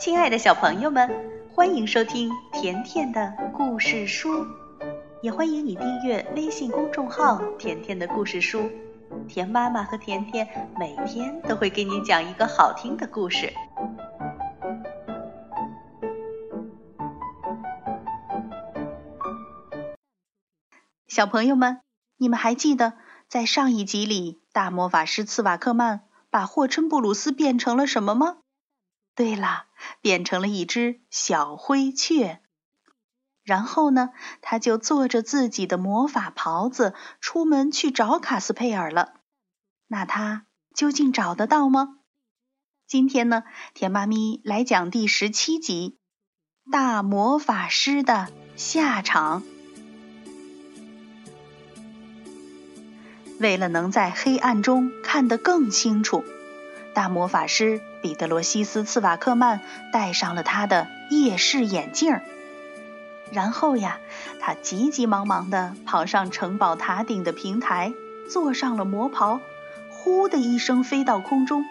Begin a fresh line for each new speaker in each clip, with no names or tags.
亲爱的小朋友们，欢迎收听甜甜的故事书，也欢迎你订阅微信公众号“甜甜的故事书”。甜妈妈和甜甜每天都会给你讲一个好听的故事。小朋友们，你们还记得在上一集里，大魔法师茨瓦克曼把霍琛布鲁斯变成了什么吗？对了，变成了一只小灰雀。然后呢，他就坐着自己的魔法袍子出门去找卡斯佩尔了。那他究竟找得到吗？今天呢，甜妈咪来讲第十七集《大魔法师的下场》。为了能在黑暗中看得更清楚。大魔法师彼得罗西斯·茨瓦克曼戴上了他的夜视眼镜然后呀，他急急忙忙地跑上城堡塔顶的平台，坐上了魔袍，呼的一声飞到空中。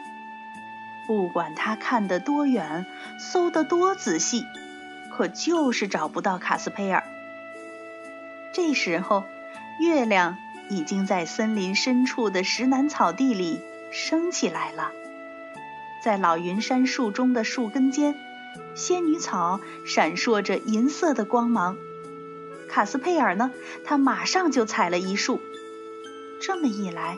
不管他看得多远，搜得多仔细，可就是找不到卡斯佩尔。这时候，月亮已经在森林深处的石楠草地里升起来了。在老云杉树中的树根间，仙女草闪烁着银色的光芒。卡斯佩尔呢？他马上就采了一束。这么一来，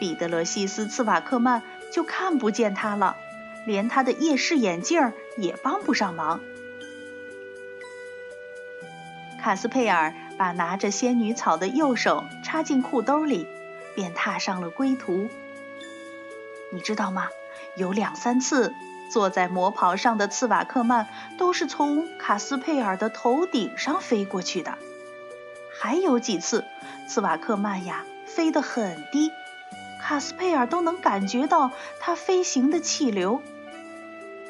彼得罗西斯·茨瓦克曼就看不见他了，连他的夜视眼镜也帮不上忙。卡斯佩尔把拿着仙女草的右手插进裤兜里，便踏上了归途。你知道吗？有两三次，坐在魔袍上的茨瓦克曼都是从卡斯佩尔的头顶上飞过去的。还有几次，茨瓦克曼呀飞得很低，卡斯佩尔都能感觉到他飞行的气流。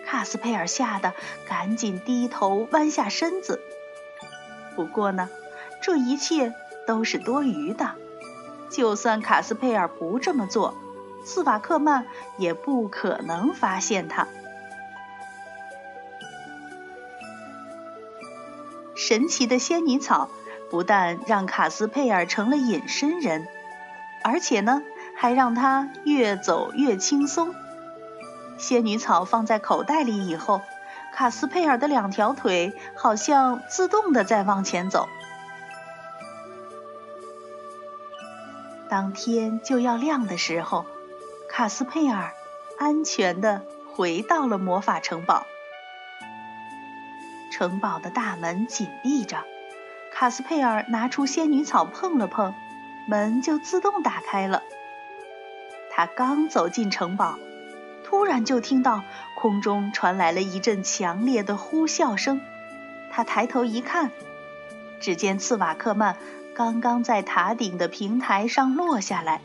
卡斯佩尔吓得赶紧低头弯下身子。不过呢，这一切都是多余的。就算卡斯佩尔不这么做。斯瓦克曼也不可能发现它。神奇的仙女草不但让卡斯佩尔成了隐身人，而且呢，还让他越走越轻松。仙女草放在口袋里以后，卡斯佩尔的两条腿好像自动的在往前走。当天就要亮的时候。卡斯佩尔安全地回到了魔法城堡。城堡的大门紧闭着，卡斯佩尔拿出仙女草碰了碰，门就自动打开了。他刚走进城堡，突然就听到空中传来了一阵强烈的呼啸声。他抬头一看，只见茨瓦克曼刚刚在塔顶的平台上落下来。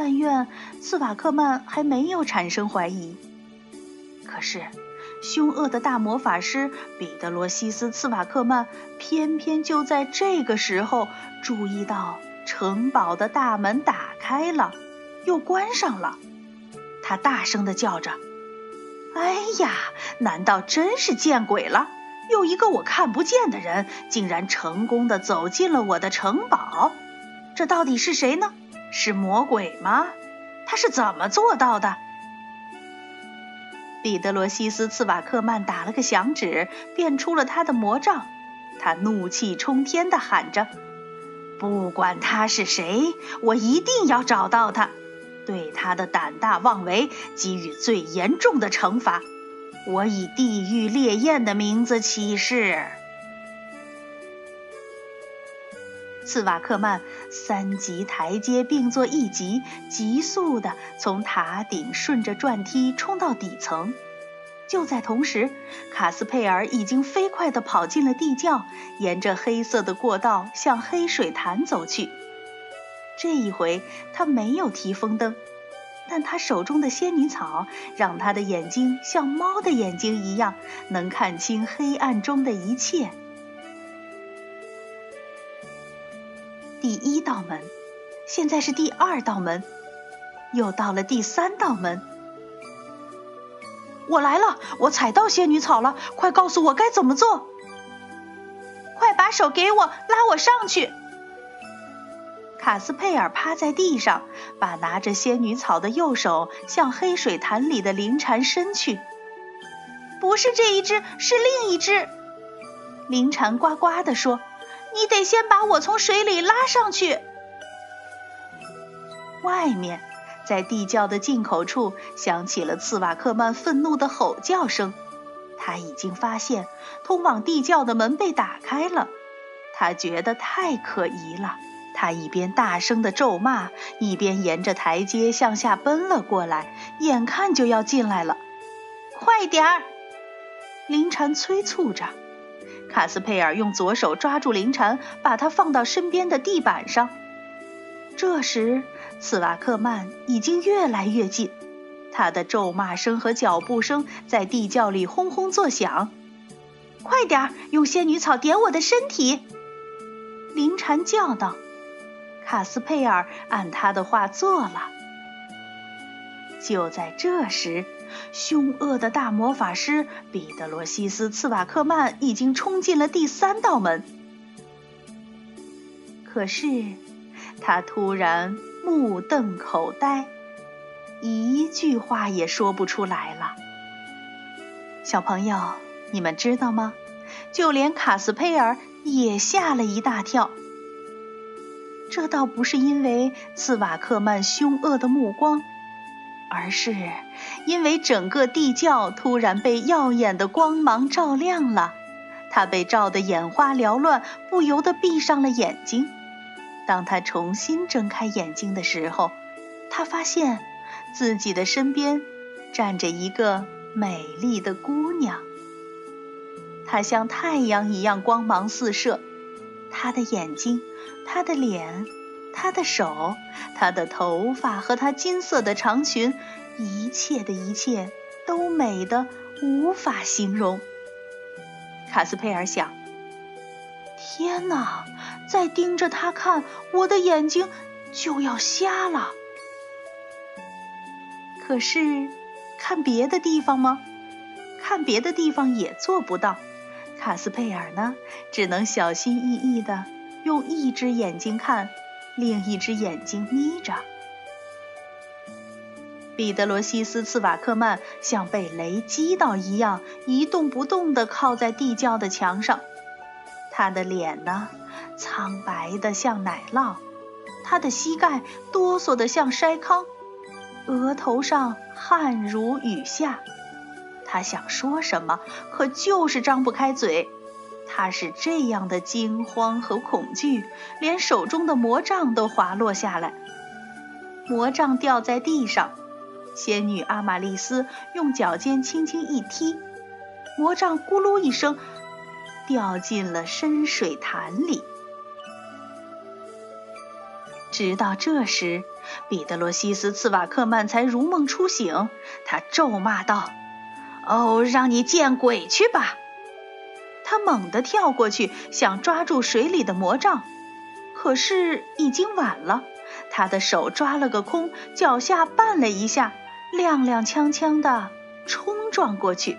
但愿斯瓦克曼还没有产生怀疑。可是，凶恶的大魔法师彼得罗西斯·茨瓦克曼偏偏就在这个时候注意到城堡的大门打开了，又关上了。他大声地叫着：“哎呀，难道真是见鬼了？有一个我看不见的人，竟然成功地走进了我的城堡。这到底是谁呢？”是魔鬼吗？他是怎么做到的？彼得罗西斯·茨瓦克曼打了个响指，变出了他的魔杖。他怒气冲天地喊着：“不管他是谁，我一定要找到他，对他的胆大妄为给予最严重的惩罚。我以地狱烈焰的名字起誓。”茨瓦克曼三级台阶并作一级，急速地从塔顶顺着转梯冲到底层。就在同时，卡斯佩尔已经飞快地跑进了地窖，沿着黑色的过道向黑水潭走去。这一回他没有提风灯，但他手中的仙女草让他的眼睛像猫的眼睛一样，能看清黑暗中的一切。第一道门，现在是第二道门，又到了第三道门。我来了，我踩到仙女草了，快告诉我该怎么做！快把手给我，拉我上去！卡斯佩尔趴在地上，把拿着仙女草的右手向黑水潭里的灵蝉伸去。不是这一只，是另一只。灵蝉呱呱地说：“你得先把我从水里拉上去。”外面，在地窖的进口处响起了茨瓦克曼愤怒的吼叫声。他已经发现通往地窖的门被打开了，他觉得太可疑了。他一边大声地咒骂，一边沿着台阶向下奔了过来，眼看就要进来了。快点儿！林蝉催促着。卡斯佩尔用左手抓住灵蝉，把它放到身边的地板上。这时，茨瓦克曼已经越来越近，他的咒骂声和脚步声在地窖里轰轰作响。快点儿，用仙女草点我的身体！灵蝉叫道。卡斯佩尔按他的话做了。就在这时，凶恶的大魔法师彼得罗西斯·茨瓦克曼已经冲进了第三道门。可是，他突然目瞪口呆，一句话也说不出来了。小朋友，你们知道吗？就连卡斯佩尔也吓了一大跳。这倒不是因为茨瓦克曼凶恶的目光，而是因为整个地窖突然被耀眼的光芒照亮了。他被照得眼花缭乱，不由得闭上了眼睛。当他重新睁开眼睛的时候，他发现自己的身边站着一个美丽的姑娘。她像太阳一样光芒四射，她的眼睛。她的脸，她的手，她的头发和她金色的长裙，一切的一切都美得无法形容。卡斯佩尔想：天哪，再盯着她看，我的眼睛就要瞎了。可是，看别的地方吗？看别的地方也做不到。卡斯佩尔呢，只能小心翼翼的。用一只眼睛看，另一只眼睛眯着。彼得罗西斯·茨瓦克曼像被雷击到一样，一动不动地靠在地窖的墙上。他的脸呢，苍白的像奶酪；他的膝盖哆嗦的像筛糠；额头上汗如雨下。他想说什么，可就是张不开嘴。他是这样的惊慌和恐惧，连手中的魔杖都滑落下来。魔杖掉在地上，仙女阿玛丽斯用脚尖轻轻一踢，魔杖咕噜一声掉进了深水潭里。直到这时，彼得罗西斯·茨瓦克曼才如梦初醒，他咒骂道：“哦，让你见鬼去吧！”他猛地跳过去，想抓住水里的魔杖，可是已经晚了。他的手抓了个空，脚下绊了一下，踉踉跄跄地冲撞过去。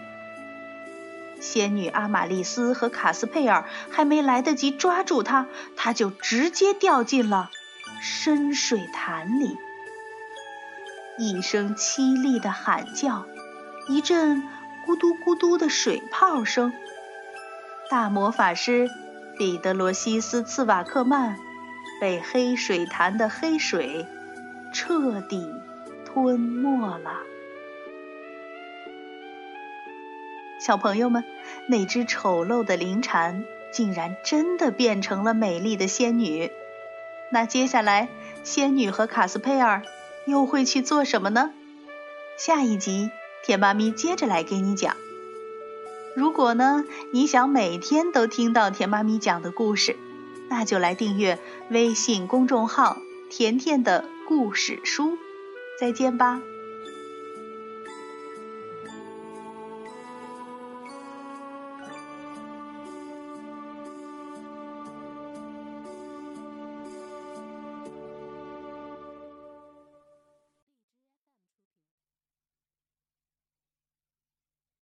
仙女阿玛丽斯和卡斯佩尔还没来得及抓住他，他就直接掉进了深水潭里。一声凄厉的喊叫，一阵咕嘟咕嘟的水泡声。大魔法师彼得罗西斯·茨瓦克曼被黑水潭的黑水彻底吞没了。小朋友们，那只丑陋的灵蝉竟然真的变成了美丽的仙女。那接下来，仙女和卡斯佩尔又会去做什么呢？下一集，甜妈咪接着来给你讲。如果呢，你想每天都听到甜妈咪讲的故事，那就来订阅微信公众号“甜甜的故事书”。再见吧。